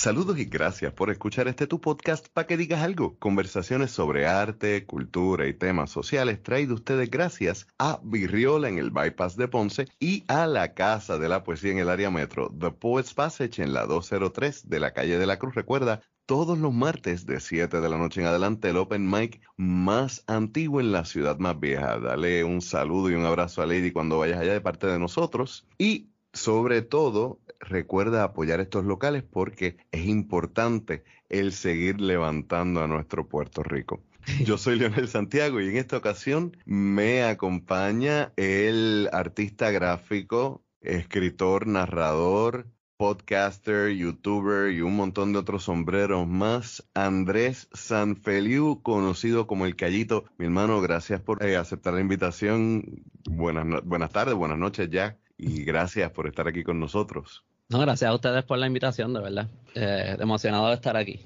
Saludos y gracias por escuchar este tu podcast para que digas algo. Conversaciones sobre arte, cultura y temas sociales traído ustedes gracias a Virriola en el Bypass de Ponce y a la Casa de la Poesía en el área metro, The Poets Passage en la 203 de la calle de la Cruz. Recuerda, todos los martes de 7 de la noche en adelante el Open Mic más antiguo en la ciudad más vieja. Dale un saludo y un abrazo a Lady cuando vayas allá de parte de nosotros. Y sobre todo, recuerda apoyar estos locales porque es importante el seguir levantando a nuestro Puerto Rico. Yo soy Leonel Santiago y en esta ocasión me acompaña el artista gráfico, escritor, narrador, podcaster, youtuber y un montón de otros sombreros más, Andrés Sanfeliu, conocido como El Callito. Mi hermano, gracias por eh, aceptar la invitación. Buenas, buenas tardes, buenas noches ya y gracias por estar aquí con nosotros. No, gracias a ustedes por la invitación, de verdad. Eh, emocionado de estar aquí.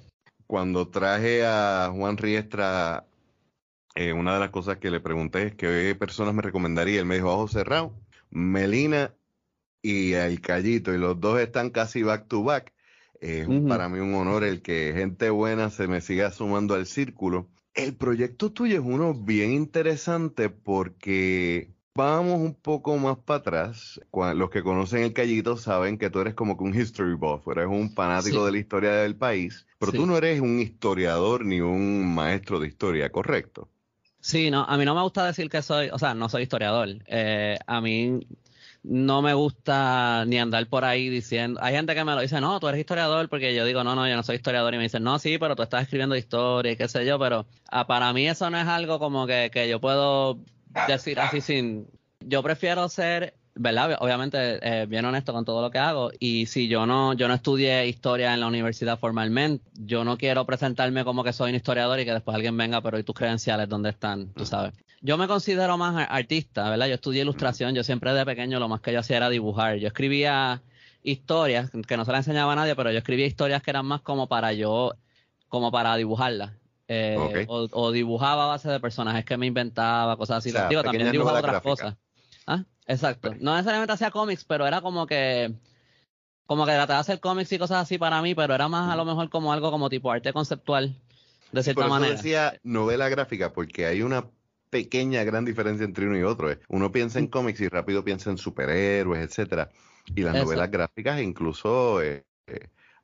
Cuando traje a Juan Riestra, eh, una de las cosas que le pregunté es qué personas me recomendaría. Él me dijo Ojo Cerrado, Melina y El Callito, y los dos están casi back to back. Es para mí un honor el que gente buena se me siga sumando al círculo. El proyecto tuyo es uno bien interesante porque Vamos un poco más para atrás. Los que conocen el Callito saben que tú eres como que un history buff, eres un fanático de la historia del país, pero tú no eres un historiador ni un maestro de historia, ¿correcto? Sí, no, a mí no me gusta decir que soy, o sea, no soy historiador. Eh, a mí no me gusta ni andar por ahí diciendo, hay gente que me lo dice, no, tú eres historiador, porque yo digo, no, no, yo no soy historiador, y me dicen, no, sí, pero tú estás escribiendo historia y qué sé yo, pero ah, para mí eso no es algo como que, que yo puedo decir así sin... Yo prefiero ser, ¿verdad? Obviamente, eh, bien honesto con todo lo que hago. Y si yo no, yo no estudié historia en la universidad formalmente, yo no quiero presentarme como que soy un historiador y que después alguien venga, pero ¿y tus credenciales dónde están? Tú sabes. Yo me considero más artista, ¿verdad? Yo estudié ilustración, yo siempre de pequeño lo más que yo hacía era dibujar. Yo escribía historias que no se las enseñaba a nadie, pero yo escribía historias que eran más como para yo, como para dibujarlas. Eh, o, dibujaba a base de personajes que me inventaba, cosas así. Digo, también dibujaba otras cosas. ¿Ah? Exacto. No necesariamente hacía cómics, pero era como que como que trataba de hacer cómics y cosas así para mí, pero era más a lo mejor como algo como tipo arte conceptual, de cierta manera. Yo decía novela gráfica porque hay una pequeña gran diferencia entre uno y otro. ¿eh? Uno piensa en cómics y rápido piensa en superhéroes, etcétera. Y las novelas gráficas incluso eh,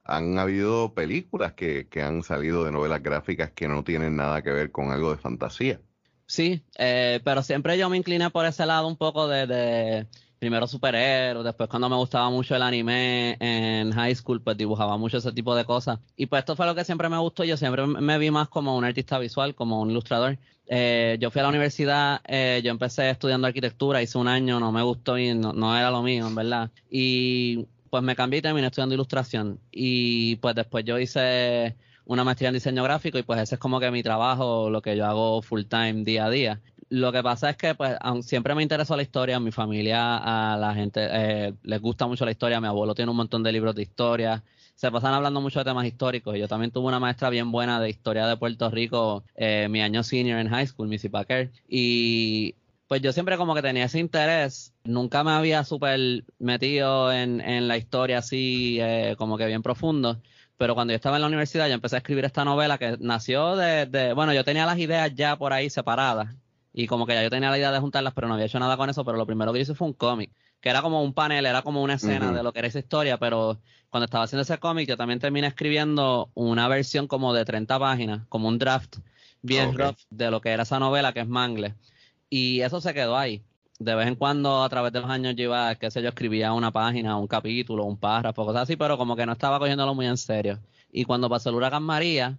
han habido películas que, que, han salido de novelas gráficas que no tienen nada que ver con algo de fantasía. Sí, eh, pero siempre yo me incliné por ese lado un poco de, de primero superhéroes, después cuando me gustaba mucho el anime en high school, pues dibujaba mucho ese tipo de cosas. Y pues esto fue lo que siempre me gustó, yo siempre me vi más como un artista visual, como un ilustrador. Eh, yo fui a la universidad, eh, yo empecé estudiando arquitectura, hice un año, no me gustó y no, no era lo mío, en verdad. Y pues me cambié y terminé estudiando ilustración. Y pues después yo hice una maestría en diseño gráfico y pues ese es como que mi trabajo, lo que yo hago full time día a día. Lo que pasa es que pues siempre me interesó la historia, a mi familia, a la gente eh, les gusta mucho la historia, mi abuelo tiene un montón de libros de historia, se pasan hablando mucho de temas históricos. Yo también tuve una maestra bien buena de historia de Puerto Rico, eh, mi año senior en high school, Missy Packer, y pues yo siempre como que tenía ese interés. Nunca me había súper metido en, en, la historia así, eh, como que bien profundo. Pero cuando yo estaba en la universidad, yo empecé a escribir esta novela que nació de, de, bueno, yo tenía las ideas ya por ahí separadas. Y como que ya yo tenía la idea de juntarlas, pero no había hecho nada con eso. Pero lo primero que hice fue un cómic, que era como un panel, era como una escena de lo que era esa historia. Pero cuando estaba haciendo ese cómic, yo también terminé escribiendo una versión como de 30 páginas, como un draft bien rough de lo que era esa novela, que es Mangle. Y eso se quedó ahí. De vez en cuando, a través de los años, yo iba, qué sé yo, escribía una página, un capítulo, un párrafo, cosas así, pero como que no estaba cogiéndolo muy en serio. Y cuando pasó el huracán María,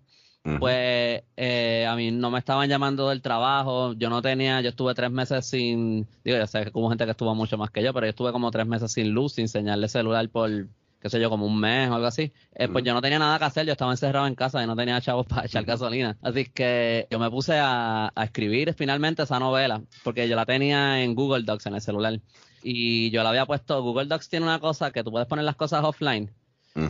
pues eh, a mí no me estaban llamando del trabajo, yo no tenía, yo estuve tres meses sin, digo, ya sé que hubo gente que estuvo mucho más que yo, pero yo estuve como tres meses sin luz, sin señal de celular por, qué sé yo, como un mes o algo así, eh, pues yo no tenía nada que hacer, yo estaba encerrado en casa y no tenía chavos para echar gasolina. Así que yo me puse a, escribir finalmente esa novela, porque yo la tenía en Google Docs en el celular. Y yo la había puesto, Google Docs tiene una cosa que tú puedes poner las cosas offline.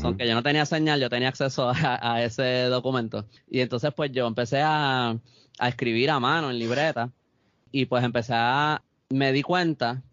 Aunque yo no tenía señal, yo tenía acceso a, ese documento. Y entonces pues yo empecé a, a escribir a mano en libreta y pues empecé a, me di cuenta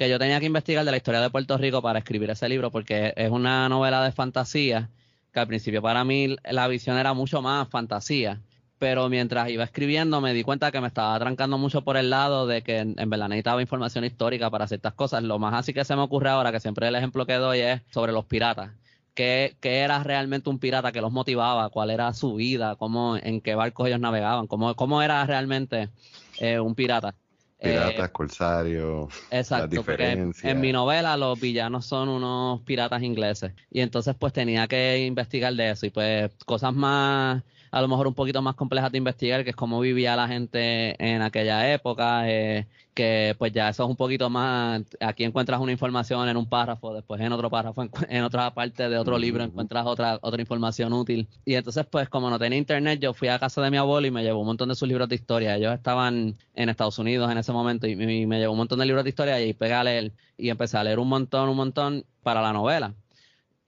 que yo tenía que investigar de la historia de Puerto Rico para escribir ese libro, porque es una novela de fantasía que al principio para mí la visión era mucho más fantasía pero mientras iba escribiendo me di cuenta que me estaba trancando mucho por el lado de que en, verdad necesitaba información histórica para ciertas cosas. Lo más así que se me ocurre ahora, que siempre el ejemplo que doy es sobre los piratas. ¿Qué, qué era realmente un pirata? ¿Qué los motivaba? ¿Cuál era su vida? ¿Cómo, ¿En qué barcos ellos navegaban? ¿Cómo, cómo era realmente eh, un pirata? Piratas, eh, corsarios. Exacto, porque en mi novela los villanos son unos piratas ingleses. Y entonces pues tenía que investigar de eso. Y pues cosas más a lo mejor un poquito más complejas de investigar, que es cómo vivía la gente en aquella época, eh, que pues ya eso es un poquito más, aquí encuentras una información en un párrafo, después en otro párrafo, en, otra parte de otro libro encuentras otra, otra información útil. Y entonces pues como no tenía internet, yo fui a casa de mi abuelo y me llevó un montón de sus libros de historia. Ellos estaban en Estados Unidos en ese momento y, y me llevó un montón de libros de historia y pegué a leer y empecé a leer un montón, un montón para la novela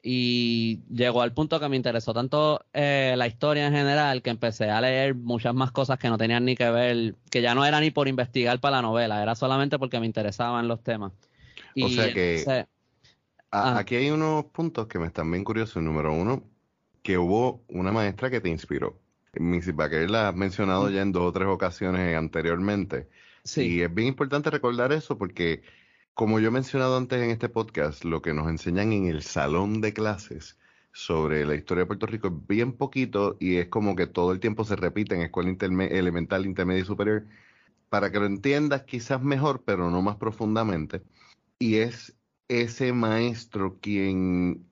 y llegó al punto que me interesó tanto eh, la historia en general que empecé a leer muchas más cosas que no tenían ni que ver, que ya no era ni por investigar para la novela, era solamente porque me interesaban los temas. o sea que ah. aquí hay unos puntos que me están bien curiosos. Número uno, que hubo una maestra que te inspiró. Missy Baker la has mencionado mm. ya en dos o tres ocasiones anteriormente. Sí. Y es bien importante recordar eso porque como yo he mencionado antes en este podcast, lo que nos enseñan en el salón de clases sobre la historia de Puerto Rico es bien poquito y es como que todo el tiempo se repite en escuela elemental, intermedia y superior, para que lo entiendas quizás mejor, pero no más profundamente. Y es ese maestro quien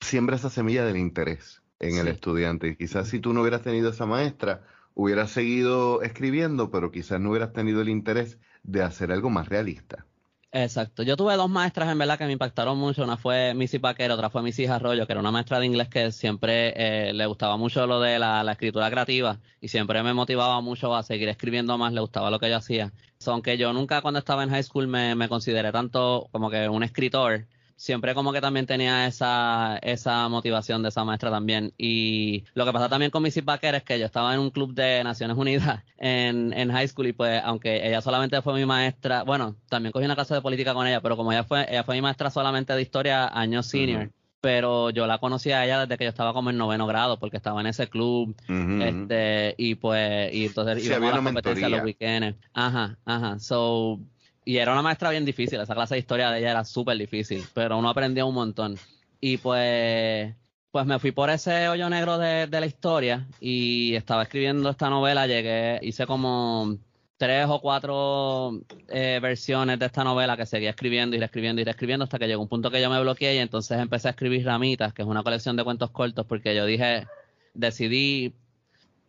siembra esa semilla del interés en el estudiante. Y quizás si tú no hubieras tenido esa maestra, hubieras seguido escribiendo, pero quizás no hubieras tenido el interés de hacer algo más realista. Exacto. Yo tuve dos maestras en verdad que me impactaron mucho. Una fue Missy Paquer, otra fue Missy Arroyo, que era una maestra de inglés que siempre eh, le gustaba mucho lo de la, escritura creativa y siempre me motivaba mucho a seguir escribiendo más, le gustaba lo que yo hacía. aunque yo nunca cuando estaba en high school me, me consideré tanto como que un escritor, siempre como que también tenía esa, esa motivación de esa maestra también. Y lo que pasa también con Missy Baker es que yo estaba en un club de Naciones Unidas en, en high school y pues aunque ella solamente fue mi maestra, bueno, también cogí una clase de política con ella, pero como ella fue, ella fue mi maestra solamente de historia años senior. pero yo la conocí a ella desde que yo estaba como en noveno grado, porque estaba en ese club, este, y pues, y entonces íbamos a las competencias los weekends. Ajá, ajá. So, y era una maestra bien difícil, esa clase de historia de ella era súper difícil, pero uno aprendía un montón. Y pues, pues me fui por ese hoyo negro de, la historia y estaba escribiendo esta novela, llegué, hice como tres o cuatro eh, versiones de esta novela que seguía escribiendo y reescribiendo y reescribiendo hasta que llegó un punto que yo me bloqueé y entonces empecé a escribir Ramitas, que es una colección de cuentos cortos, porque yo dije, decidí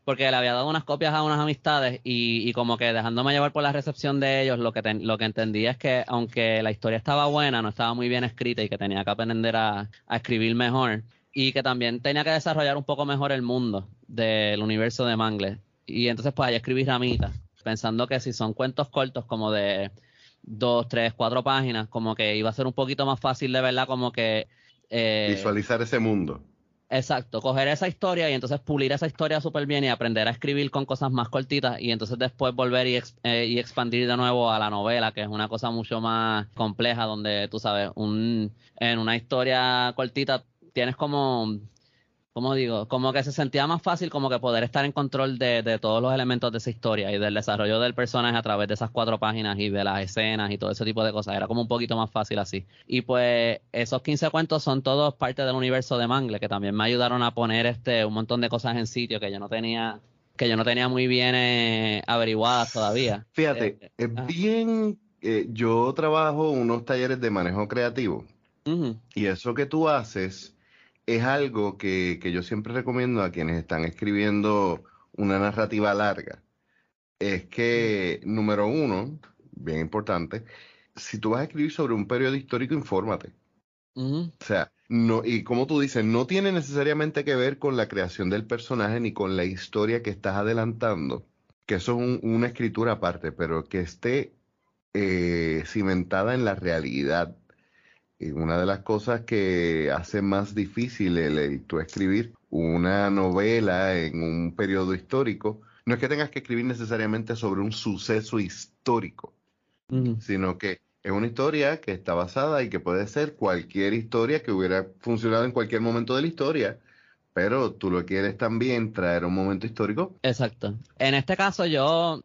porque le había dado unas copias a unas amistades y, como que dejándome llevar por la recepción de ellos, lo que, lo que entendí es que aunque la historia estaba buena, no estaba muy bien escrita y que tenía que aprender a, escribir mejor y que también tenía que desarrollar un poco mejor el mundo del universo de Mangle. Y entonces pues ahí escribí ramitas, pensando que si son cuentos cortos como de dos, tres, cuatro páginas, como que iba a ser un poquito más fácil de verla como que... Eh, Visualizar ese mundo. Exacto, coger esa historia y entonces pulir esa historia súper bien y aprender a escribir con cosas más cortitas y entonces después volver y, eh, y, expandir de nuevo a la novela, que es una cosa mucho más compleja, donde tú sabes, un, en una historia cortita tienes como como digo, como que se sentía más fácil como que poder estar en control de, todos los elementos de esa historia y del desarrollo del personaje a través de esas cuatro páginas y de las escenas y todo ese tipo de cosas. Era como un poquito más fácil así. Y pues esos 15 cuentos son todos parte del universo de Mangle, que también me ayudaron a poner este un montón de cosas en sitio que yo no tenía que yo no tenía muy bien eh, averiguadas todavía. Fíjate, eh, es bien, eh, yo trabajo unos talleres de manejo creativo y eso que tú haces es algo que, yo siempre recomiendo a quienes están escribiendo una narrativa larga. Es que, número uno, bien importante, si tú vas a escribir sobre un periodo histórico, infórmate. O sea, no, y como tú dices, no tiene necesariamente que ver con la creación del personaje ni con la historia que estás adelantando, que eso es una escritura aparte, pero que esté eh, cimentada en la realidad y una de las cosas que hace más difícil el, tú escribir una novela en un periodo histórico no es que tengas que escribir necesariamente sobre un suceso histórico, sino que es una historia que está basada y que puede ser cualquier historia que hubiera funcionado en cualquier momento de la historia, pero tú lo quieres también traer a un momento histórico. Exacto. En este caso yo,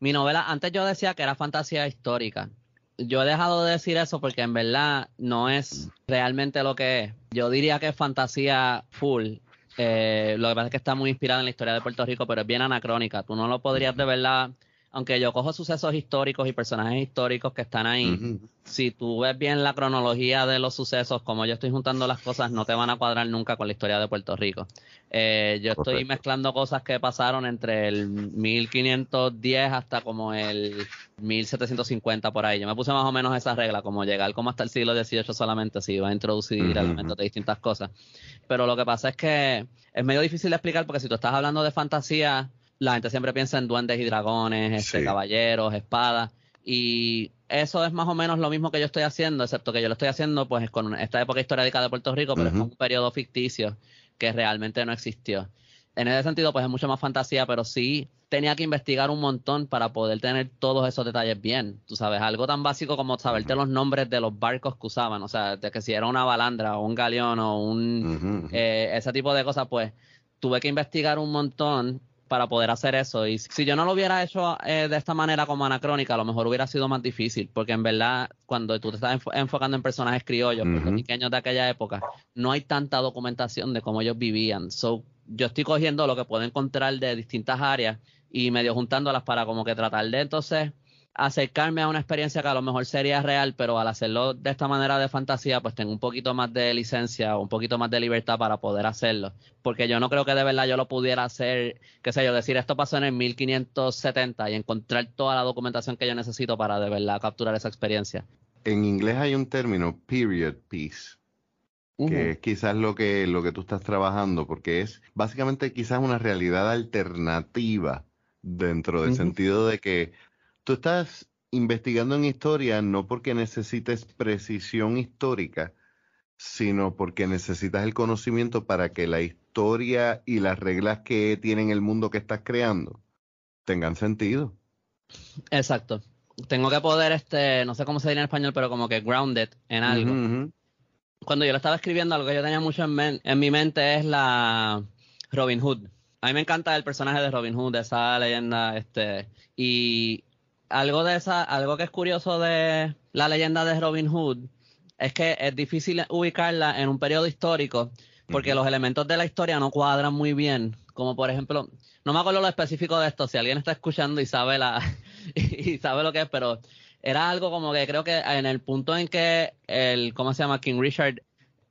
mi novela, antes yo decía que era fantasía histórica. Yo he dejado de decir eso porque en verdad no es realmente lo que es. Yo diría que es fantasía full. Eh, lo que pasa es que está muy inspirada en la historia de Puerto Rico, pero es bien anacrónica. Tú no lo podrías de verdad aunque yo cojo sucesos históricos y personajes históricos que están ahí, si tú ves bien la cronología de los sucesos, como yo estoy juntando las cosas, no te van a cuadrar nunca con la historia de Puerto Rico. Eh, yo estoy mezclando cosas que pasaron entre el 1510 hasta como el 1750 por ahí. Yo me puse más o menos esa regla, como llegar como hasta el siglo XVIII solamente, si iba a introducir elementos de distintas cosas. Pero lo que pasa es que es medio difícil de explicar porque si tú estás hablando de fantasía, la gente siempre piensa en duendes y dragones, este, caballeros, espadas. Y eso es más o menos lo mismo que yo estoy haciendo, excepto que yo lo estoy haciendo pues con esta época histórica de Puerto Rico, pero es un periodo ficticio que realmente no existió. En ese sentido, pues es mucho más fantasía, pero sí tenía que investigar un montón para poder tener todos esos detalles bien. Tú sabes, algo tan básico como saberte los nombres de los barcos que usaban, o sea, de que si era una balandra o un galeón o un... Eh, ese tipo de cosas, pues tuve que investigar un montón para poder hacer eso. Y si yo no lo hubiera hecho eh, de esta manera como anacrónica, a lo mejor hubiera sido más difícil, porque en verdad, cuando tú te estás enfocando en personajes criollos, pequeños de aquella época, no hay tanta documentación de cómo ellos vivían. So, yo estoy cogiendo lo que puedo encontrar de distintas áreas y medio juntándolas para como que tratar de entonces acercarme a una experiencia que a lo mejor sería real, pero al hacerlo de esta manera de fantasía, pues tengo un poquito más de licencia o un poquito más de libertad para poder hacerlo. Porque yo no creo que de verdad yo lo pudiera hacer, qué sé yo, decir esto pasó en el 1570 y encontrar toda la documentación que yo necesito para de verdad capturar esa experiencia. En inglés hay un término, period piece, que es quizás lo que, lo que tú estás trabajando, porque es básicamente quizás una realidad alternativa dentro del sentido de que tú estás investigando en historia no porque necesites precisión histórica, sino porque necesitas el conocimiento para que la historia y las reglas que tiene el mundo que estás creando tengan sentido. Exacto. Tengo que poder, este, no sé cómo se diría en español, pero como que grounded en algo. Cuando yo lo estaba escribiendo, algo que yo tenía mucho en, en mi mente es la Robin Hood. A mí me encanta el personaje de Robin Hood, esa leyenda, este, y algo de esa, algo que es curioso de la leyenda de Robin Hood es que es difícil ubicarla en un periodo histórico porque los elementos de la historia no cuadran muy bien. Como por ejemplo, no me acuerdo lo específico de esto, si alguien está escuchando y sabe la y sabe lo que es, pero era algo como que creo que en el punto en que el, ¿cómo se llama? King Richard.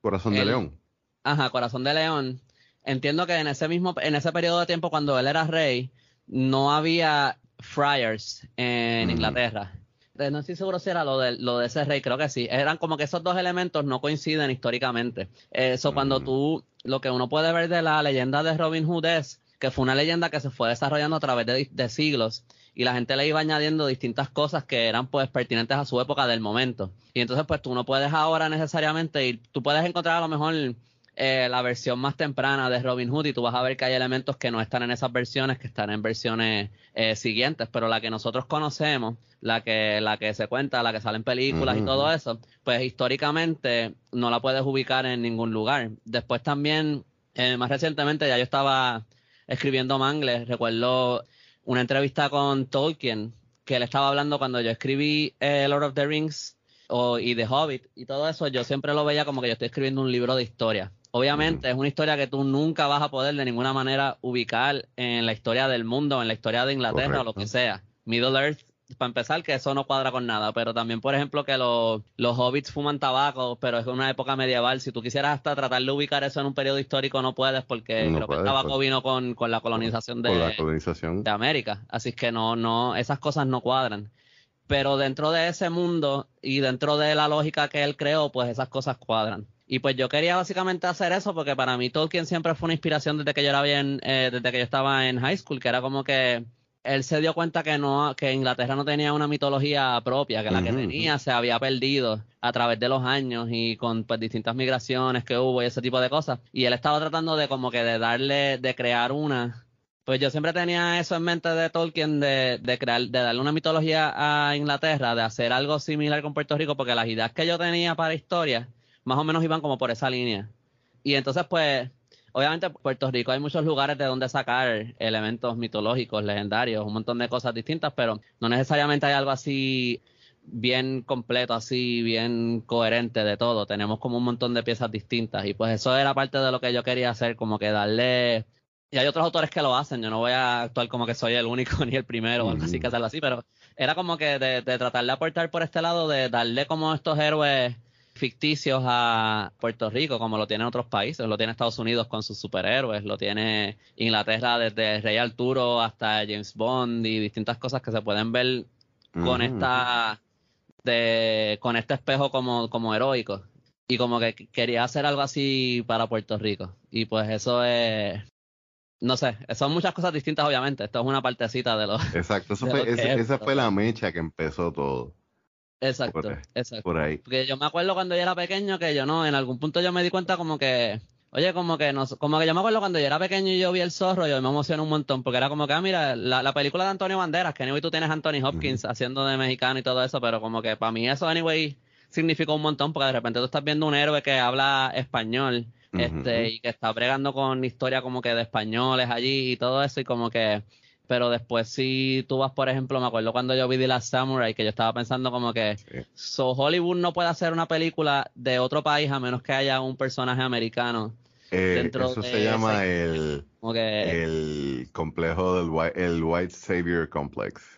Corazón de León. Ajá, Corazón de León. Entiendo que en ese mismo, en ese periodo de tiempo cuando él era rey, no había Friars en Inglaterra. No estoy seguro si era lo de, lo de ese rey, creo que sí. Eran como que esos dos elementos no coinciden históricamente. Eso cuando tú, lo que uno puede ver de la leyenda de Robin Hood es que fue una leyenda que se fue desarrollando a través de, de siglos y la gente le iba añadiendo distintas cosas que eran pues pertinentes a su época del momento. Y entonces pues tú no puedes ahora necesariamente ir, tú puedes encontrar a lo mejor eh, la versión más temprana de Robin Hood y tú vas a ver que hay elementos que no están en esas versiones, que están en versiones eh, siguientes, pero la que nosotros conocemos, la que, la que se cuenta, la que sale en películas y todo eso, pues históricamente no la puedes ubicar en ningún lugar. Después también, eh, más recientemente ya yo estaba escribiendo Mangles, recuerdo una entrevista con Tolkien, que él estaba hablando cuando yo escribí Lord of the Rings o, y The Hobbit y todo eso, yo siempre lo veía como que yo estoy escribiendo un libro de historia. Obviamente es una historia que tú nunca vas a poder de ninguna manera ubicar en la historia del mundo, en la historia de Inglaterra o lo que sea. Middle Earth, para empezar, que eso no cuadra con nada, pero también, por ejemplo, que los, los hobbits fuman tabaco, pero es una época medieval. Si tú quisieras hasta tratar de ubicar eso en un periodo histórico, no puedes, porque creo que el tabaco pues. vino con, la colonización de, la colonización de América. Así que no, no, esas cosas no cuadran pero dentro de ese mundo y dentro de la lógica que él creó, pues esas cosas cuadran. Y pues yo quería básicamente hacer eso porque para mí Tolkien siempre fue una inspiración desde que yo era bien, eh, desde que yo estaba en high school, que era como que él se dio cuenta que no, que Inglaterra no tenía una mitología propia, que la que tenía se había perdido a través de los años y con pues distintas migraciones que hubo y ese tipo de cosas. Y él estaba tratando de como que de darle, de crear una. Pues yo siempre tenía eso en mente de Tolkien, de, de crear, de darle una mitología a Inglaterra, de hacer algo similar con Puerto Rico, porque las ideas que yo tenía para historia más o menos iban como por esa línea. Y entonces, pues, obviamente Puerto Rico hay muchos lugares de donde sacar elementos mitológicos, legendarios, un montón de cosas distintas, pero no necesariamente hay algo así bien completo, así bien coherente de todo. Tenemos como un montón de piezas distintas y pues eso era parte de lo que yo quería hacer, como que darle... Y hay otros autores que lo hacen, yo no voy a actuar como que soy el único ni el primero o algo así que hacerlo así, pero era como que de, de tratar de aportar por este lado, de darle como estos héroes ficticios a Puerto Rico, como lo tienen otros países, lo tiene Estados Unidos con sus superhéroes, lo tiene Inglaterra desde Rey Arturo hasta James Bond y distintas cosas que se pueden ver con esta de, con este espejo como, como heroico. Y como que quería hacer algo así para Puerto Rico. Y pues eso es, no sé, son muchas cosas distintas obviamente. Esto es una partecita de lo... Exacto, eso fue, esa fue la mecha que empezó todo. Exacto, exacto. Por ahí. Porque yo me acuerdo cuando yo era pequeño que yo no, en algún punto yo me di cuenta como que, oye, como que no, como que yo me acuerdo cuando yo era pequeño y yo vi el zorro, yo me emocioné un montón, porque era como que, ah, mira, la, la película de Antonio Banderas, que anyway tú tienes a Anthony Hopkins haciendo de mexicano y todo eso, pero como que para mí eso anyway significó un montón, porque de repente tú estás viendo un héroe que habla español, este, y que está bregando con historia como que de españoles allí y todo eso, y como que pero después si tú vas, por ejemplo, me acuerdo cuando yo vi The Last Samurai, que yo estaba pensando como que so Hollywood no puede hacer una película de otro país a menos que haya un personaje americano. Eh, dentro eso se llama el, el complejo del white, el White Savior Complex.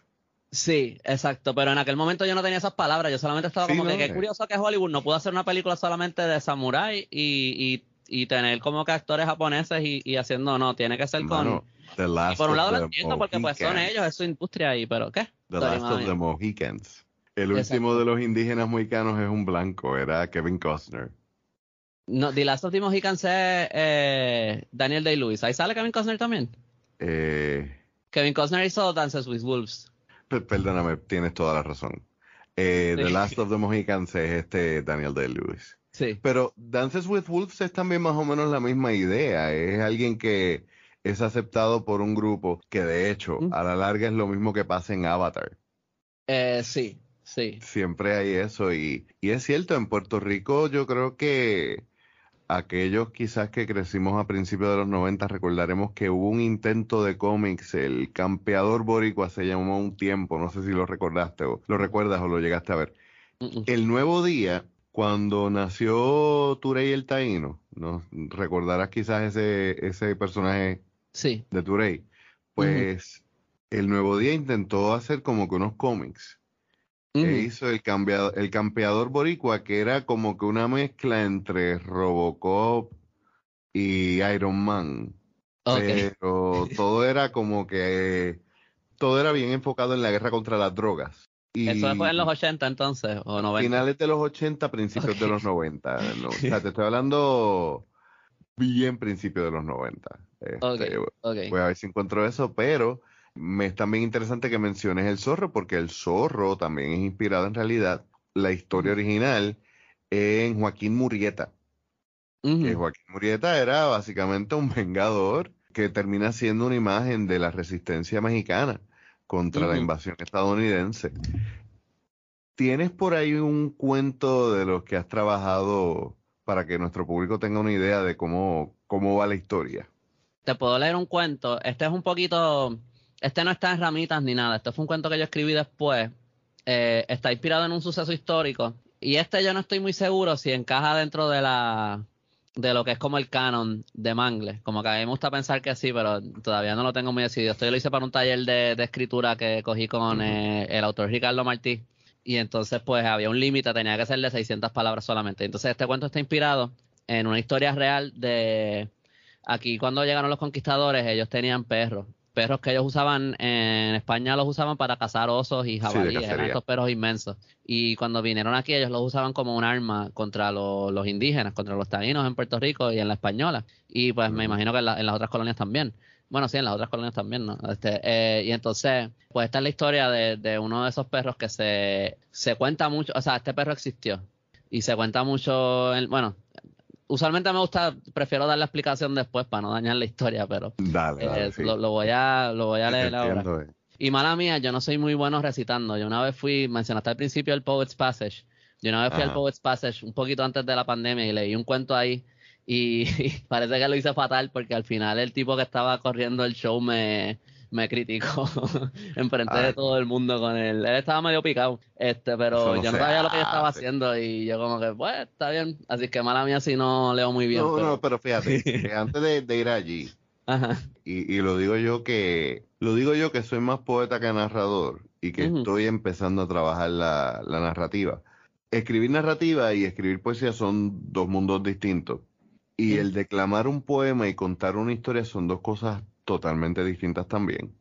Sí, exacto, pero en aquel momento yo no tenía esas palabras, yo solamente estaba como que qué curioso que Hollywood no pudo hacer una película solamente de samurai y, y, y tener como que actores japoneses y, y haciendo, no, tiene que ser con por un lado lo entiendo porque pues son ellos, es su industria ahí, pero ¿qué? The Last of the Mohicans. El último de los indígenas mohicanos es un blanco, era Kevin Costner. No, The Last of the Mohicans es eh, Daniel Day-Lewis. ¿Ahí sale Kevin Costner también? Eh, Kevin Costner hizo Dances with Wolves. Perdóname, tienes toda la razón. Eh, The Last of the Mohicans es este Daniel Day-Lewis. Sí. Pero Dances with Wolves es también más o menos la misma idea. Es alguien que es aceptado por un grupo que de hecho a la larga es lo mismo que pasa en Avatar. Eh, sí, sí. Siempre hay eso y, y es cierto, en Puerto Rico yo creo que aquellos quizás que crecimos a principios de los 90 recordaremos que hubo un intento de cómics, el campeador boricua se llamó un tiempo, no sé si lo recordaste o lo recuerdas o lo llegaste a ver. El nuevo día, cuando nació Turey el Taíno, ¿no? recordarás quizás ese, ese personaje sí. de Turey, pues el Nuevo Día intentó hacer como que unos cómics. E hizo el, cambiado, el campeador boricua, que era como que una mezcla entre Robocop y Iron Man. Pero todo era como que todo era bien enfocado en la guerra contra las drogas. Y ¿Eso fue en los 80 entonces? ¿O 90? Finales de los 80, principios de los 90. O sea, te estoy hablando bien principio de los 90. Este, voy a ver si encuentro eso, pero me es también interesante que menciones el zorro, porque el zorro también es inspirado en realidad la historia original en Joaquín Murrieta. Joaquín Murrieta era básicamente un vengador que termina siendo una imagen de la resistencia mexicana contra la invasión estadounidense. ¿Tienes por ahí un cuento de los que has trabajado para que nuestro público tenga una idea de cómo, cómo va la historia. Te puedo leer un cuento. Este es un poquito. Este no está en ramitas ni nada. Este fue un cuento que yo escribí después. Eh, está inspirado en un suceso histórico. Y este yo no estoy muy seguro si encaja dentro de la de lo que es como el canon de Mangle. Como que a mí me gusta pensar que sí, pero todavía no lo tengo muy decidido. Esto yo lo hice para un taller de, escritura que cogí con eh, el autor Ricardo Martí y entonces pues había un límite, tenía que ser de 600 palabras solamente. Entonces este cuento está inspirado en una historia real de aquí cuando llegaron los conquistadores, ellos tenían perros, perros que ellos usaban en España los usaban para cazar osos y jabalíes, eran estos perros inmensos. Y cuando vinieron aquí ellos los usaban como un arma contra los, indígenas, contra los taínos en Puerto Rico y en la española. Y pues me imagino que en las otras colonias también. Bueno, sí, en las otras colonias también, ¿no? Este, eh, y entonces, pues esta es la historia de, de uno de esos perros que se, se cuenta mucho, o sea, este perro existió y se cuenta mucho, bueno, usualmente me gusta, prefiero dar la explicación después para no dañar la historia, pero dale, eh, lo, voy a, lo voy a leer ahora. Eh. Y mala mía, yo no soy muy bueno recitando. Yo una vez fui, mencionaste al principio el Poet's Passage. Yo una vez fui al Poet's Passage un poquito antes de la pandemia y leí un cuento ahí Y, parece que lo hice fatal porque al final el tipo que estaba corriendo el show me, me criticó enfrente de todo el mundo con él. Él estaba medio picado, este, pero yo no sabía lo que yo estaba haciendo y yo como que, pues, está bien. Así que mala mía si no leo muy bien. No, pero... no, pero fíjate, antes de, ir allí, Y, y, lo digo yo que, lo digo yo que soy más poeta que narrador y que estoy empezando a trabajar la, la narrativa. Escribir narrativa y escribir poesía son dos mundos distintos. Y el declamar un poema y contar una historia son dos cosas totalmente distintas también.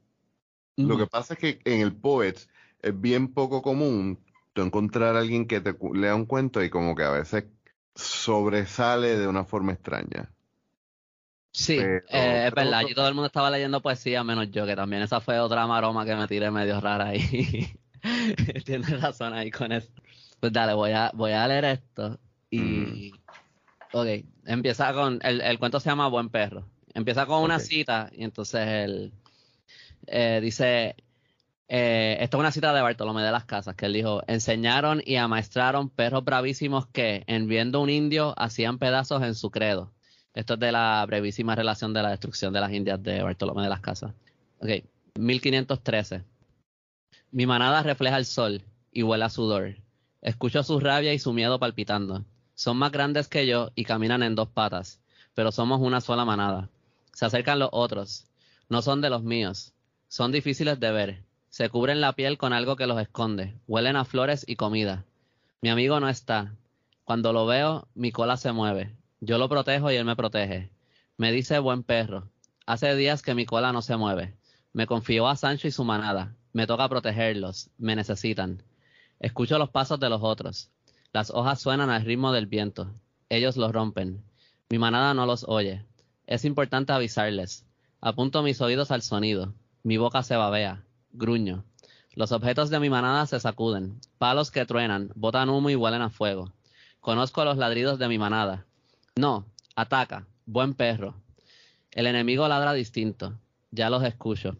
Lo que pasa es que en el Poets es bien poco común tú encontrar a alguien que te lea un cuento y como que a veces sobresale de una forma extraña. Sí, eh, es verdad, y todo el mundo estaba leyendo poesía menos yo, que también esa fue otra maroma que me tiré medio rara ahí. Tienes razón ahí con eso. Pues dale, voy a, voy a leer esto y... Mm. Ok, empieza con, el, el, cuento se llama Buen Perro. Empieza con una cita y entonces él eh, dice, eh, esta es una cita de Bartolomé de las Casas, que él dijo, enseñaron y amaestraron perros bravísimos que, en viendo un indio, hacían pedazos en su credo. Esto es de la brevísima relación de la destrucción de las Indias de Bartolomé de las Casas. Ok, 1513. Mi manada refleja el sol y huele a sudor. Escucho su rabia y su miedo palpitando. Son más grandes que yo y caminan en dos patas, pero somos una sola manada. Se acercan los otros. No son de los míos. Son difíciles de ver. Se cubren la piel con algo que los esconde. Huelen a flores y comida. Mi amigo no está. Cuando lo veo, mi cola se mueve. Yo lo protejo y él me protege. Me dice buen perro. Hace días que mi cola no se mueve. Me confió a Sancho y su manada. Me toca protegerlos. Me necesitan. Escucho los pasos de los otros. Las hojas suenan al ritmo del viento. Ellos los rompen. Mi manada no los oye. Es importante avisarles. Apunto mis oídos al sonido. Mi boca se babea. Gruño. Los objetos de mi manada se sacuden. Palos que truenan, botan humo y huelen a fuego. Conozco los ladridos de mi manada. No, ataca. Buen perro. El enemigo ladra distinto. Ya los escucho.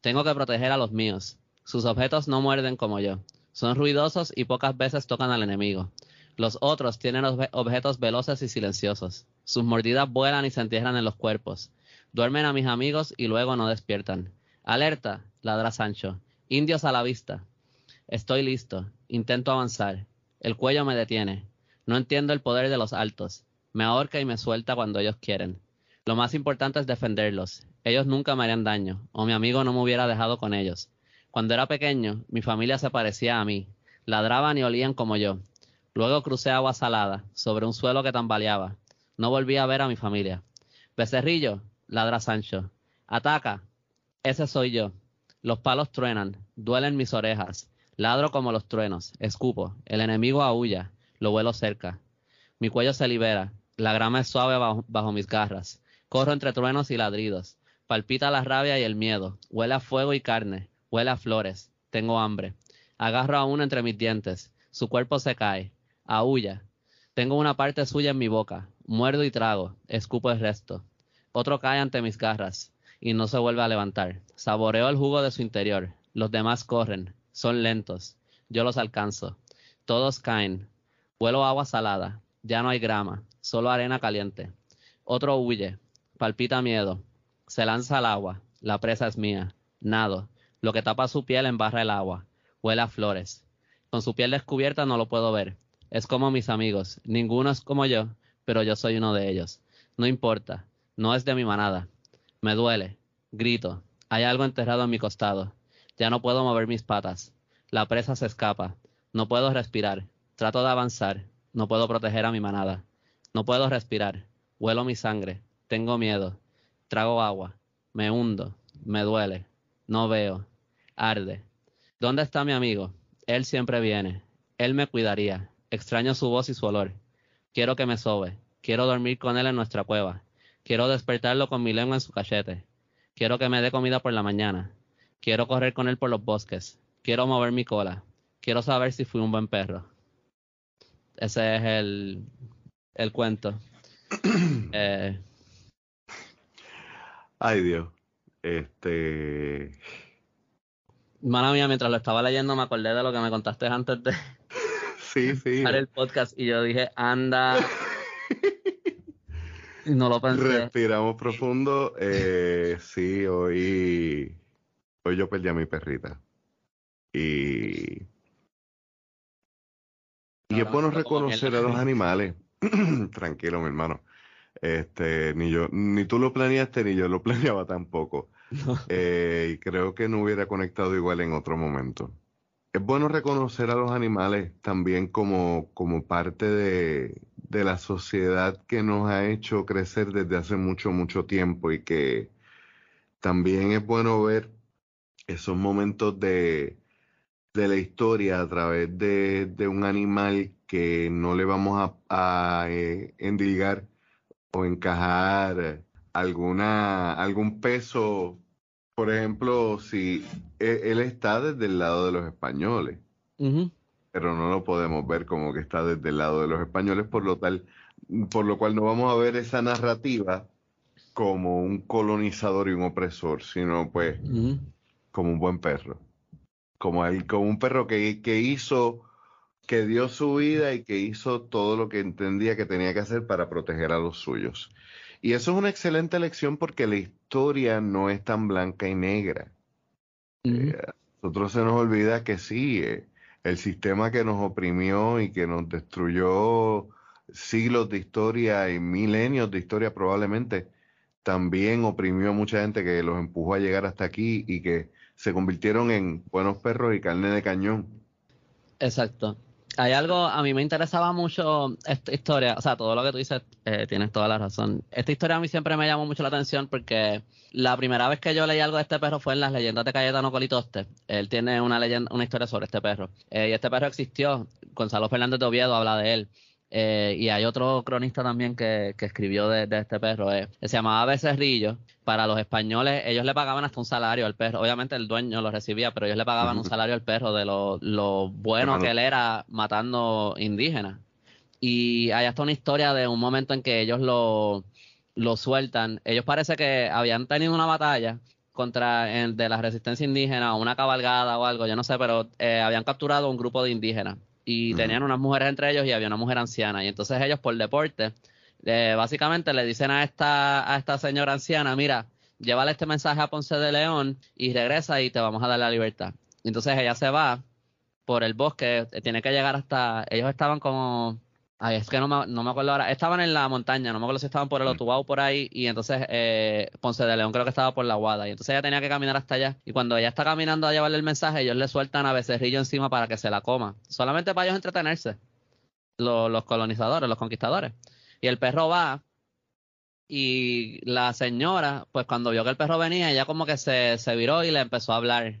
Tengo que proteger a los míos. Sus objetos no muerden como yo. Son ruidosos y pocas veces tocan al enemigo. Los otros tienen objetos veloces y silenciosos. Sus mordidas vuelan y se entierran en los cuerpos. Duermen a mis amigos y luego no despiertan. Alerta, ladra Sancho. Indios a la vista. Estoy listo. Intento avanzar. El cuello me detiene. No entiendo el poder de los altos. Me ahorca y me suelta cuando ellos quieren. Lo más importante es defenderlos. Ellos nunca me harían daño, o mi amigo no me hubiera dejado con ellos. Cuando era pequeño, mi familia se parecía a mí. Ladraban y olían como yo. Luego crucé agua salada, sobre un suelo que tambaleaba. No volví a ver a mi familia. Becerrillo, ladra Sancho. Ataca. Ese soy yo. Los palos truenan, duelen mis orejas. Ladro como los truenos, escupo. El enemigo aúlla, lo vuelo cerca. Mi cuello se libera, la grama es suave bajo, bajo mis garras. Corro entre truenos y ladridos. Palpita la rabia y el miedo. Huele a fuego y carne. Huele a flores. Tengo hambre. Agarro a uno entre mis dientes. Su cuerpo se cae. Aúlla. Tengo una parte suya en mi boca. Muerdo y trago. Escupo el resto. Otro cae ante mis garras y no se vuelve a levantar. Saboreo el jugo de su interior. Los demás corren. Son lentos. Yo los alcanzo. Todos caen. Huelo agua salada. Ya no hay grama. Solo arena caliente. Otro huye. Palpita miedo. Se lanza al agua. La presa es mía. Nado. Lo que tapa su piel embarra el agua. Huele a flores. Con su piel descubierta no lo puedo ver. Es como mis amigos. Ninguno es como yo, pero yo soy uno de ellos. No importa. No es de mi manada. Me duele. Grito. Hay algo enterrado en mi costado. Ya no puedo mover mis patas. La presa se escapa. No puedo respirar. Trato de avanzar. No puedo proteger a mi manada. No puedo respirar. Huelo mi sangre. Tengo miedo. Trago agua. Me hundo. Me duele. No veo arde. ¿Dónde está mi amigo? Él siempre viene. Él me cuidaría. Extraño su voz y su olor. Quiero que me sobe. Quiero dormir con él en nuestra cueva. Quiero despertarlo con mi lengua en su cachete. Quiero que me dé comida por la mañana. Quiero correr con él por los bosques. Quiero mover mi cola. Quiero saber si fui un buen perro. Ese es el, el cuento. eh. Ay Dios. Este. Mala mía, mientras lo estaba leyendo me acordé de lo que me contaste antes de sí, sí. el podcast y yo dije, anda. No lo pensé. Respiramos profundo. Eh, sí, hoy, hoy yo perdí a mi perrita. Y, y es bueno reconocer a los animales. Tranquilo, mi hermano. Este, ni yo, ni tú lo planeaste, ni yo lo planeaba tampoco. Eh, y creo que no hubiera conectado igual en otro momento. Es bueno reconocer a los animales también como, como parte de, de la sociedad que nos ha hecho crecer desde hace mucho, mucho tiempo y que también es bueno ver esos momentos de, de la historia a través de, de, un animal que no le vamos a, a eh, endilgar o encajar alguna, algún peso. Por ejemplo, si e, él, está desde el lado de los españoles, pero no lo podemos ver como que está desde el lado de los españoles, por lo tal, por lo cual no vamos a ver esa narrativa como un colonizador y un opresor, sino pues como un buen perro, como, el, como un perro que, que hizo que dio su vida y que hizo todo lo que entendía que tenía que hacer para proteger a los suyos. Y eso es una excelente lección porque la historia no es tan blanca y negra. Eh, nosotros se nos olvida que sí, eh, el sistema que nos oprimió y que nos destruyó siglos de historia y milenios de historia probablemente, también oprimió a mucha gente que los empujó a llegar hasta aquí y que se convirtieron en buenos perros y carne de cañón. Exacto hay algo, a mí me interesaba mucho esta historia, o sea, todo lo que tú dices, eh, tienes toda la razón. Esta historia a mí siempre me llamó mucho la atención porque la primera vez que yo leí algo de este perro fue en las leyendas de Cayetano Colitoste. Él tiene una leyenda, una historia sobre este perro. Eh, y este perro existió, Gonzalo Fernández de Oviedo habla de él. Eh, y hay otro cronista también que, que escribió de, este perro. Eh, se llamaba Becerrillo. Para los españoles, ellos le pagaban hasta un salario al perro. Obviamente el dueño lo recibía, pero ellos le pagaban un salario al perro de lo, lo bueno que él era matando indígenas. Y hay hasta una historia de un momento en que ellos lo, lo sueltan. Ellos parece que habían tenido una batalla contra el de la resistencia indígena o una cabalgada o algo, yo no sé, pero eh, habían capturado un grupo de indígenas y tenían unas mujeres entre ellos y había una mujer anciana. Y entonces ellos por deporte, eh, básicamente le dicen a esta, a esta señora anciana, mira, llévale este mensaje a Ponce de León y regresa y te vamos a dar la libertad. Y entonces ella se va por el bosque, tiene que llegar hasta, ellos estaban como Ay, es que no me, no me, acuerdo ahora. Estaban en la montaña, no me acuerdo si estaban por el Otubao por ahí. Y entonces eh, Ponce de León creo que estaba por la Guada. Y entonces ella tenía que caminar hasta allá. Y cuando ella está caminando a llevarle el mensaje, ellos le sueltan a Becerrillo encima para que se la coma. Solamente para ellos entretenerse. Los, colonizadores, los conquistadores. Y el perro va. Y la señora, pues cuando vio que el perro venía, ella como que se, se viró y le empezó a hablar.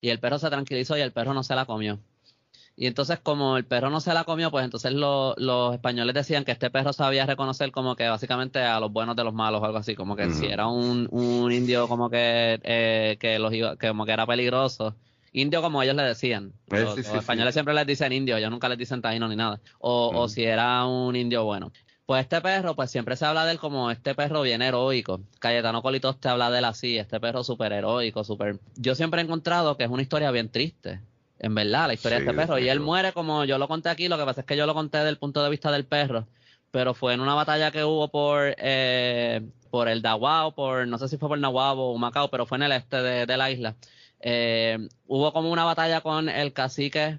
Y el perro se tranquilizó y el perro no se la comió. Y entonces, como el perro no se la comió, pues entonces los españoles decían que este perro sabía reconocer como que básicamente a los buenos de los malos o algo así, como que si era un, un, indio como que, eh, que, los como que era peligroso. Indio como ellos le decían. Eh, los, españoles siempre les dicen indio, ellos nunca les dicen taíno ni nada. O, o si era un indio bueno. Pues este perro, pues siempre se habla de él como este perro bien heroico. Cayetano Colitos te habla de él así, este perro súper heroico, súper... Yo siempre he encontrado que es una historia bien triste en verdad, la historia de este perro. Y él muere como yo lo conté aquí, lo que pasa es que yo lo conté desde el punto de vista del perro, pero fue en una batalla que hubo por, eh, por el Dawao, por, no sé si fue por Nahuabo o Macao, pero fue en el este de, la isla. Eh, hubo como una batalla con el cacique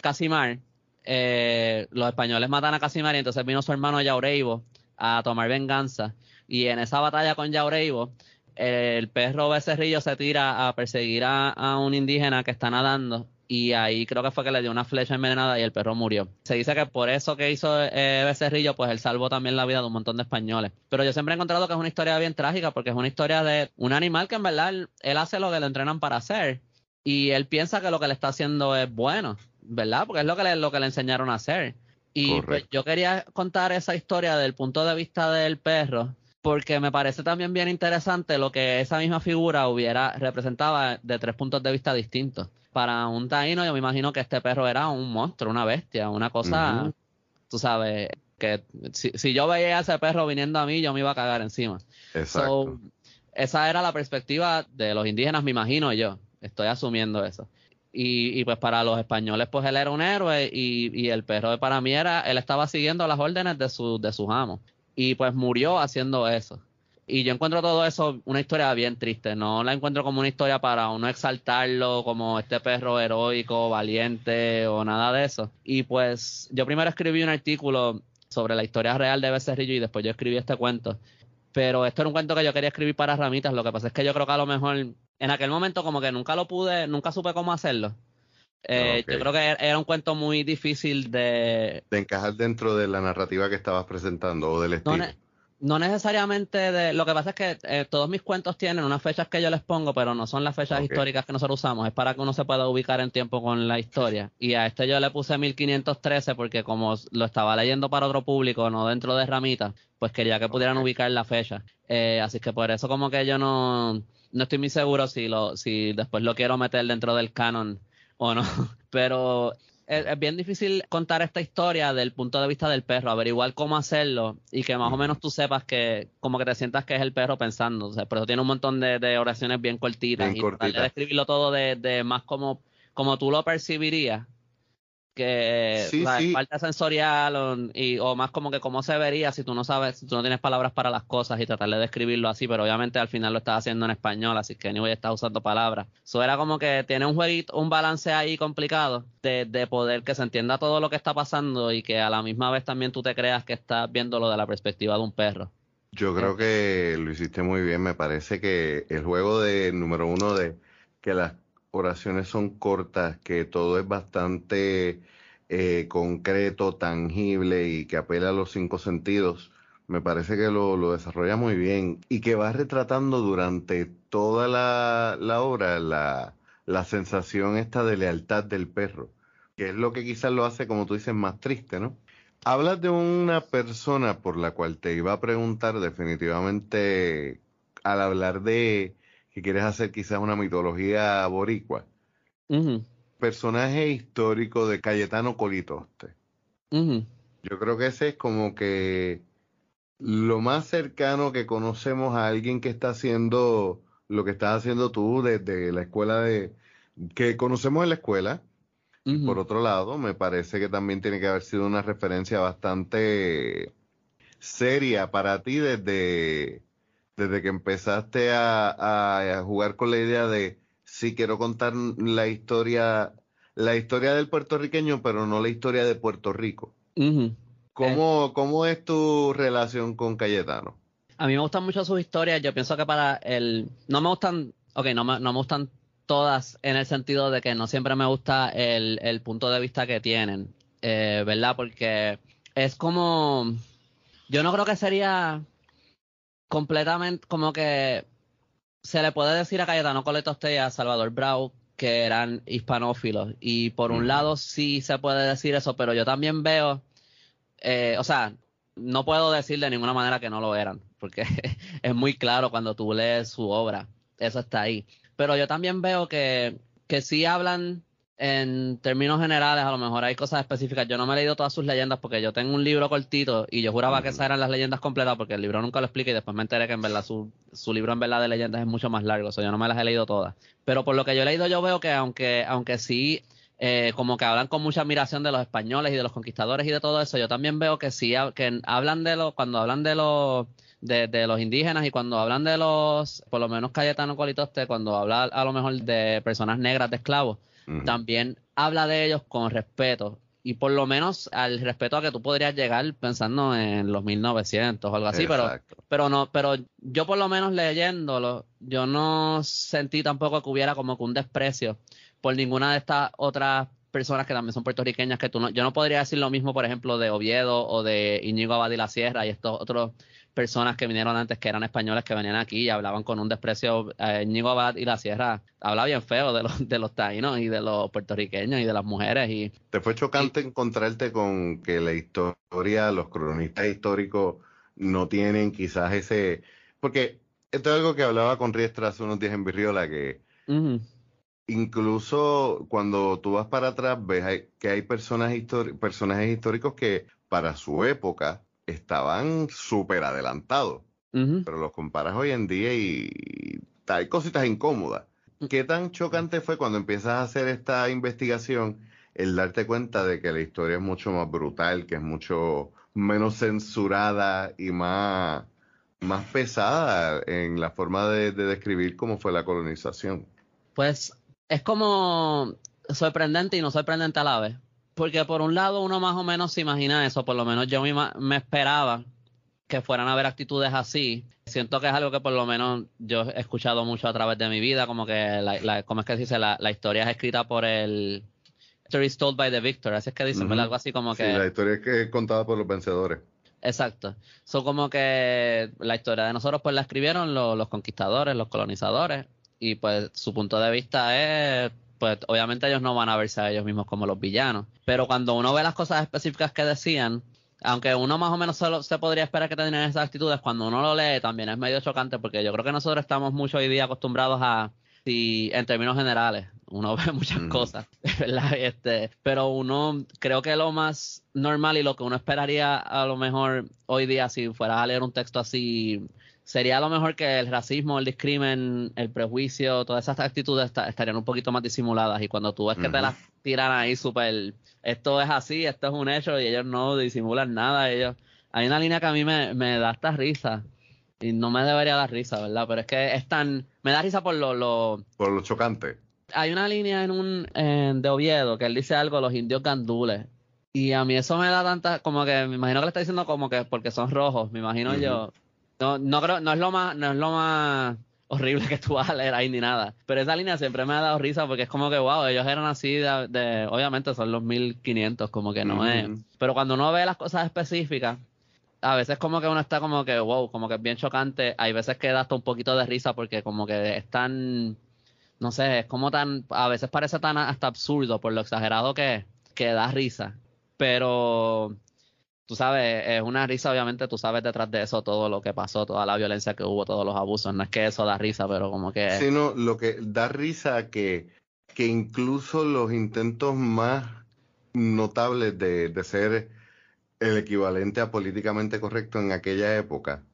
Casimar. Eh, los españoles matan a Casimar y entonces vino su hermano Yaureibo a tomar venganza. Y en esa batalla con Yaureibo, el perro becerrillo se tira a perseguir a, a un indígena que está nadando y ahí creo que fue que le dio una flecha envenenada y el perro murió. Se dice que por eso que hizo eh, Becerrillo, pues él salvó también la vida de un montón de españoles. Pero yo siempre he encontrado que es una historia bien trágica porque es una historia de un animal que en verdad él, hace lo que le entrenan para hacer y él piensa que lo que le está haciendo es bueno, ¿verdad? Porque es lo que le, lo que le enseñaron a hacer. Y pues, yo quería contar esa historia del punto de vista del perro, porque me parece también bien interesante lo que esa misma figura hubiera representaba de tres puntos de vista distintos para un taíno yo me imagino que este perro era un monstruo, una bestia, una cosa, tú sabes, que si, yo veía a ese perro viniendo a mí, yo me iba a cagar encima. Exacto. esa era la perspectiva de los indígenas, me imagino yo. Estoy asumiendo eso. Y, pues para los españoles, pues él era un héroe y, y el perro para mí era, él estaba siguiendo las órdenes de, su, de sus amos. y pues murió haciendo eso. Y yo encuentro todo eso una historia bien triste, no la encuentro como una historia para uno exaltarlo como este perro heroico, valiente o nada de eso. Y pues yo primero escribí un artículo sobre la historia real de Becerrillo y después yo escribí este cuento. Pero esto era un cuento que yo quería escribir para ramitas, lo que pasa es que yo creo que a lo mejor en aquel momento como que nunca lo pude, nunca supe cómo hacerlo. Eh, yo creo que era un cuento muy difícil de... De encajar dentro de la narrativa que estabas presentando o del estilo. No, necesariamente de... Lo que pasa es que eh, todos mis cuentos tienen unas fechas que yo les pongo, pero no son las fechas históricas que nosotros usamos. Es para que uno se pueda ubicar en tiempo con la historia. Y a este yo le puse 1513 porque como lo estaba leyendo para otro público, no dentro de Ramita, pues quería que pudieran ubicar la fecha. Eh, así que por eso como que yo no, no estoy muy seguro si, lo, si después lo quiero meter dentro del canon o no. Pero es, bien difícil contar esta historia del punto de vista del perro, averiguar cómo hacerlo y que más o menos tú sepas que, como que te sientas que es el perro pensando. O sea, por eso tiene un montón de, oraciones bien cortitas y tratar de describirlo todo de, de más como, como tú lo percibirías que falta sensorial o, y, o más como que cómo se vería si tú no sabes, si tú no tienes palabras para las cosas y tratar de describirlo así, pero obviamente al final lo estás haciendo en español, así que ni voy a estar usando palabras. Eso era como que tiene un jueguito, un balance ahí complicado de, de poder que se entienda todo lo que está pasando y que a la misma vez también tú te creas que estás viéndolo de la perspectiva de un perro. Yo creo que lo hiciste muy bien, me parece que el juego de número uno de que las oraciones son cortas, que todo es bastante eh, concreto, tangible y que apela a los cinco sentidos, me parece que lo, desarrolla muy bien y que va retratando durante toda la, obra la, la, sensación esta de lealtad del perro, que es lo que quizás lo hace, como tú dices, más triste, ¿no? Hablas de una persona por la cual te iba a preguntar definitivamente al hablar de que quieres hacer quizás una mitología boricua. Personaje histórico de Cayetano Colitoste. Yo creo que ese es como que lo más cercano que conocemos a alguien que está haciendo lo que estás haciendo tú desde la escuela de que conocemos en la escuela. Por otro lado, me parece que también tiene que haber sido una referencia bastante seria para ti desde desde que empezaste a, jugar con la idea de sí quiero contar la historia, la historia del puertorriqueño, pero no la historia de Puerto Rico. ¿Cómo, eh. ¿Cómo es tu relación con Cayetano? A mí me gustan mucho sus historias. Yo pienso que para el. No me gustan. Ok, no me, no me gustan todas en el sentido de que no siempre me gusta el, el punto de vista que tienen. Eh, ¿Verdad? Porque es como. Yo no creo que sería completamente como que se le puede decir a Cayetano Coletoste y a Salvador Brau que eran hispanófilos. Y por un lado sí se puede decir eso, pero yo también veo, eh, o sea, no puedo decir de ninguna manera que no lo eran, porque es muy claro cuando tú lees su obra, eso está ahí. Pero yo también veo que, que sí hablan en términos generales, a lo mejor hay cosas específicas. Yo no me he leído todas sus leyendas porque yo tengo un libro cortito y yo juraba que esas eran las leyendas completas porque el libro nunca lo explica y después me enteré que en verdad su, su libro en verdad de leyendas es mucho más largo, o sea, yo no me las he leído todas. Pero por lo que yo he leído yo veo que aunque, aunque sí, eh, como que hablan con mucha admiración de los españoles y de los conquistadores y de todo eso, yo también veo que sí, que hablan de los, cuando hablan de los de, de, los indígenas y cuando hablan de los, por lo menos Cayetano Colitoste, cuando habla a lo mejor de personas negras de esclavos, también habla de ellos con respeto. Y por lo menos al respeto a que tú podrías llegar pensando en los 1900 o algo así, pero pero no, pero yo por lo menos leyéndolo, yo no sentí tampoco que hubiera como que un desprecio por ninguna de estas otras personas que también son puertorriqueñas que tú no, yo no podría decir lo mismo, por ejemplo, de Oviedo o de Íñigo Abad y la Sierra y estos otros personas que vinieron antes que eran españoles que venían aquí y hablaban con un desprecio. Eh, Abad y la Sierra habla bien feo de los, de los taínos y de los puertorriqueños y de las mujeres. y ¿Te fue chocante encontrarte con que la historia, los cronistas históricos no tienen quizás ese... Porque esto es algo que hablaba con Riestra hace unos días en Virriola, que incluso cuando tú vas para atrás ves que hay personas personajes históricos que para su época estaban súper adelantados. Pero los comparas hoy en día y, hay cositas incómodas. ¿Qué tan chocante fue cuando empiezas a hacer esta investigación el darte cuenta de que la historia es mucho más brutal, que es mucho menos censurada y más, más pesada en la forma de, de describir cómo fue la colonización. Pues es como sorprendente y no sorprendente a la vez. Porque por un lado uno más o menos se imagina eso, por lo menos yo me, me esperaba que fueran a haber actitudes así. Siento que es algo que por lo menos yo he escuchado mucho a través de mi vida, como que, la, ¿cómo es que se dice? La, la, historia es escrita por el... Story is told by the victor, así es que dicen, algo así como que... Sí, la historia es que es contada por los vencedores. Exacto. Son como que la historia de nosotros pues la escribieron los, los conquistadores, los colonizadores, y pues su punto de vista es pues obviamente ellos no van a verse a ellos mismos como los villanos. Pero cuando uno ve las cosas específicas que decían, aunque uno más o menos solo se podría esperar que tengan esas actitudes, cuando uno lo lee también es medio chocante porque yo creo que nosotros estamos mucho hoy día acostumbrados a, si en términos generales, uno ve muchas cosas, ¿verdad? Este, pero uno creo que lo más normal y lo que uno esperaría a lo mejor hoy día si fueras a leer un texto así sería lo mejor que el racismo, el discrimen, el prejuicio, todas esas actitudes estarían un poquito más disimuladas y cuando tú ves que te las tiran ahí súper, esto es así, esto es un hecho y ellos no disimulan nada, ellos, hay una línea que a mí me, me da esta risa y no me debería dar risa, ¿verdad? Pero es que es tan, me da risa por lo, lo por lo chocante. Hay una línea en un de Oviedo que él dice algo, los indios gandules. Y a mí eso me da tanta, como que me imagino que le está diciendo como que porque son rojos, me imagino yo no, no creo, no es lo más, no es lo más horrible que tú vas a leer ahí ni nada. Pero esa línea siempre me ha dado risa porque es como que, wow, ellos eran así de, obviamente son los 1500, como que no es. Pero cuando uno ve las cosas específicas, a veces como que uno está como que, wow, como que es bien chocante. Hay veces que da hasta un poquito de risa porque como que es tan, no sé, es como tan, a veces parece tan hasta absurdo por lo exagerado que que da risa. Pero tú sabes, es una risa, obviamente, tú sabes detrás de eso todo lo que pasó, toda la violencia que hubo, todos los abusos. No es que eso da risa, pero como que. Sino lo que da risa que, que incluso los intentos más notables de, de ser el equivalente a políticamente correcto en aquella época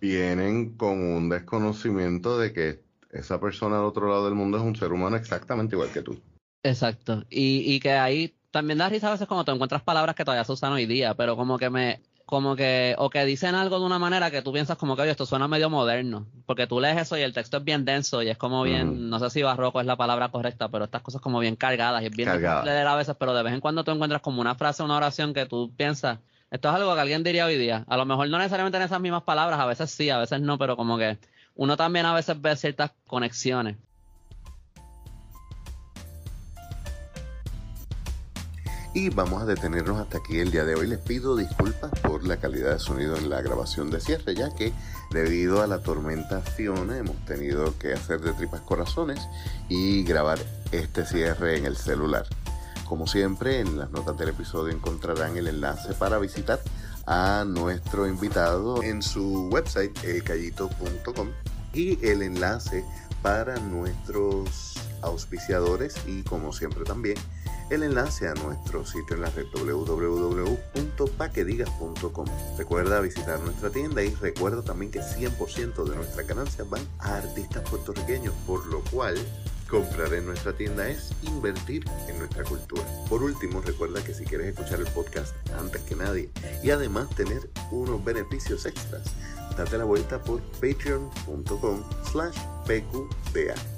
vienen con un desconocimiento de que esa persona al otro lado del mundo es un ser humano exactamente igual que tú. Exacto. Y, y que ahí también da risa a veces cuando te encuentras palabras que todavía se usan hoy día, pero como que me, como que, o que dicen algo de una manera que tú piensas como que, oye, esto suena medio moderno, porque tú lees eso y el texto es bien denso y es como bien, no sé si barroco es la palabra correcta, pero estas cosas como bien cargadas y es bien difícil leer a veces, pero de vez en cuando tú encuentras como una frase, una oración que tú piensas, esto es algo que alguien diría hoy día, a lo mejor no necesariamente en esas mismas palabras, a veces sí, a veces no, pero como que uno también a veces ve ciertas conexiones. Y vamos a detenernos hasta aquí el día de hoy. Les pido disculpas por la calidad de sonido en la grabación de cierre, ya que debido a la tormenta Fiona hemos tenido que hacer de tripas corazones y grabar este cierre en el celular. Como siempre, en las notas del episodio encontrarán el enlace para visitar a nuestro invitado en su website elcayito.com y el enlace para nuestros auspiciadores y como siempre también el enlace a nuestro sitio en la red www.paquedigas.com. Recuerda visitar nuestra tienda y recuerda también que 100% de nuestras ganancias van a artistas puertorriqueños, por lo cual comprar en nuestra tienda es invertir en nuestra cultura. Por último, recuerda que si quieres escuchar el podcast antes que nadie y además tener unos beneficios extras, date la vuelta por patreon.com slash pqda.